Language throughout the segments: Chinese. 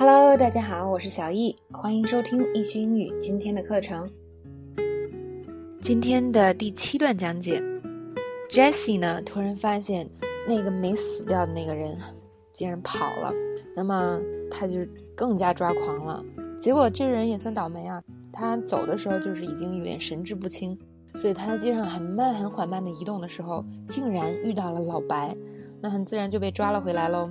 Hello，大家好，我是小易，欢迎收听易趣英语今天的课程。今天的第七段讲解，Jessie 呢突然发现那个没死掉的那个人竟然跑了，那么他就更加抓狂了。结果这人也算倒霉啊，他走的时候就是已经有点神志不清，所以他在街上很慢很缓慢的移动的时候，竟然遇到了老白，那很自然就被抓了回来喽。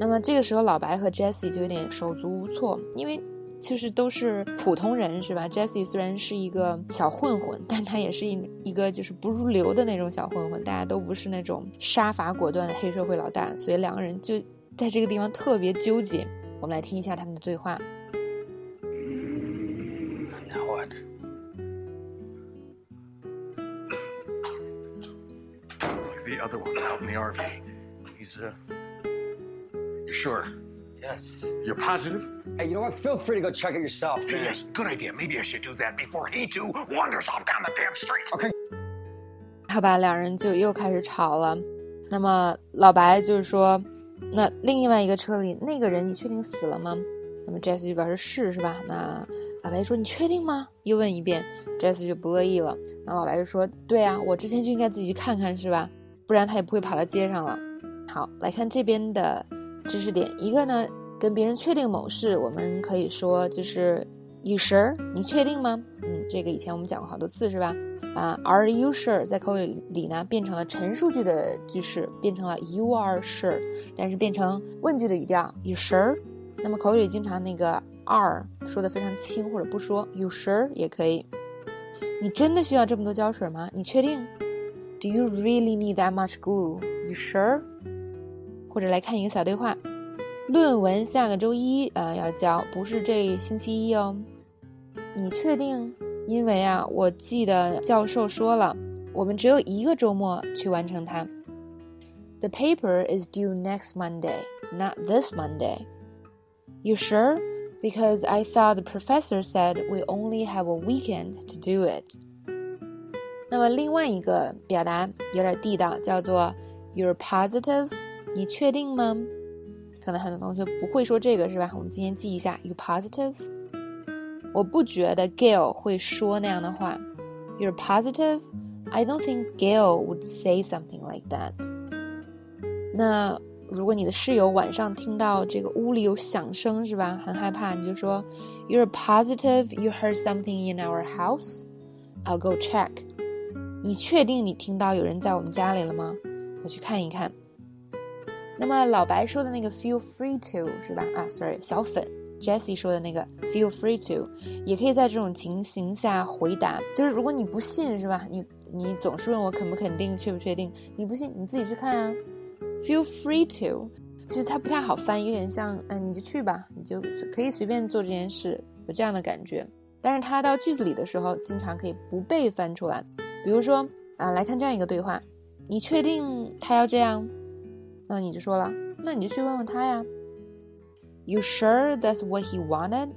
那么这个时候，老白和 Jessie 就有点手足无措，因为其实都是普通人，是吧？Jessie 虽然是一个小混混，但他也是一一个就是不入流的那种小混混，大家都不是那种杀伐果断的黑社会老大，所以两个人就在这个地方特别纠结。我们来听一下他们的对话。Now what? The other one out in the RV. He's, uh. Sure? Yes. You're positive? Hey, you know what? Feel free to go check it yourself, man. Yes, good idea. Maybe I should do that before he too wanders off down the damn street. Okay. 好吧，两人就又开始吵了。那么老白就是说，那另外一个车里那个人，你确定死了吗？那么 Jesse 就表示是，是吧？那老白说你确定吗？又问一遍，Jesse 就不乐意了。然后老白就说，对啊，我之前就应该自己去看看，是吧？不然他也不会跑到街上了。好，来看这边的知识点，一个呢，跟别人确定某事，我们可以说就是 You sure？你确定吗？嗯，这个以前我们讲过好多次，是吧？啊，Are you sure？在口语里呢，变成了陈述句的句式，变成了 You are sure，但是变成问句的语调，You sure？那么口语里经常那个 are 说的非常轻，或者不说 You sure 也可以。你真的需要这么多胶水吗？你确定？Do you really need that much glue？You sure？或者来看一个小对话，论文下个周一啊要交，不是这星期一哦。你确定？因为啊，我记得教授说了，我们只有一个周末去完成它。The paper is due next Monday, not this Monday. You sure? Because I thought the professor said we only have a weekend to do it. 那么另外一个表达有点地道，叫做 You're positive? 你确定吗？可能很多同学不会说这个是吧？我们今天记一下，You positive？我不觉得 Gail 会说那样的话。You're positive? I don't think Gail would say something like that. 那如果你的室友晚上听到这个屋里有响声是吧？很害怕，你就说 You're positive you heard something in our house? I'll go check. 你确定你听到有人在我们家里了吗？我去看一看。那么老白说的那个 feel free to 是吧？啊，sorry，小粉 Jessie 说的那个 feel free to，也可以在这种情形下回答。就是如果你不信是吧？你你总是问我肯不肯定，确不确定？你不信，你自己去看啊。feel free to，其实它不太好翻，有点像，嗯，你就去吧，你就可以随便做这件事，有这样的感觉。但是它到句子里的时候，经常可以不被翻出来。比如说啊，来看这样一个对话：你确定他要这样？那你就说了，那你就去问问他呀。You sure that's what he wanted?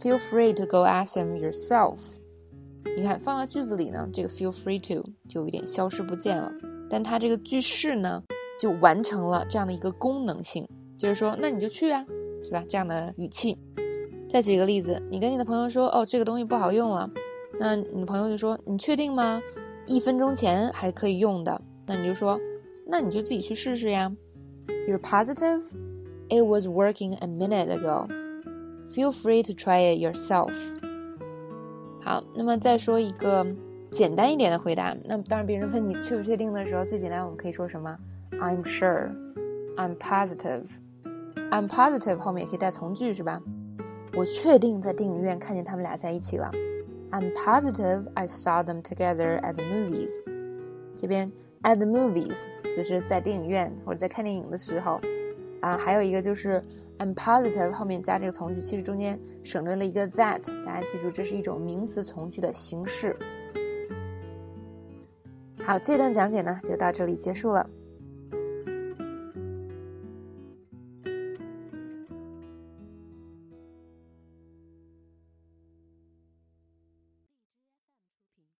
Feel free to go ask him yourself. 你看放到句子里呢，这个 feel free to 就有点消失不见了。但它这个句式呢，就完成了这样的一个功能性，就是说，那你就去啊，是吧？这样的语气。再举一个例子，你跟你的朋友说，哦，这个东西不好用了，那你的朋友就说，你确定吗？一分钟前还可以用的，那你就说。那你就自己去试试呀。You're positive? It was working a minute ago. Feel free to try it yourself. 好，那么再说一个简单一点的回答。那当然，别人问你确不确定的时候，最简单我们可以说什么？I'm sure. I'm positive. I'm positive 后面也可以带从句是吧？我确定在电影院看见他们俩在一起了。I'm positive I saw them together at the movies. 这边 at the movies 就是在电影院或者在看电影的时候，啊，还有一个就是 I'm positive 后面加这个从句，其实中间省略了一个 that，大家记住，这是一种名词从句的形式。好，这段讲解呢就到这里结束了。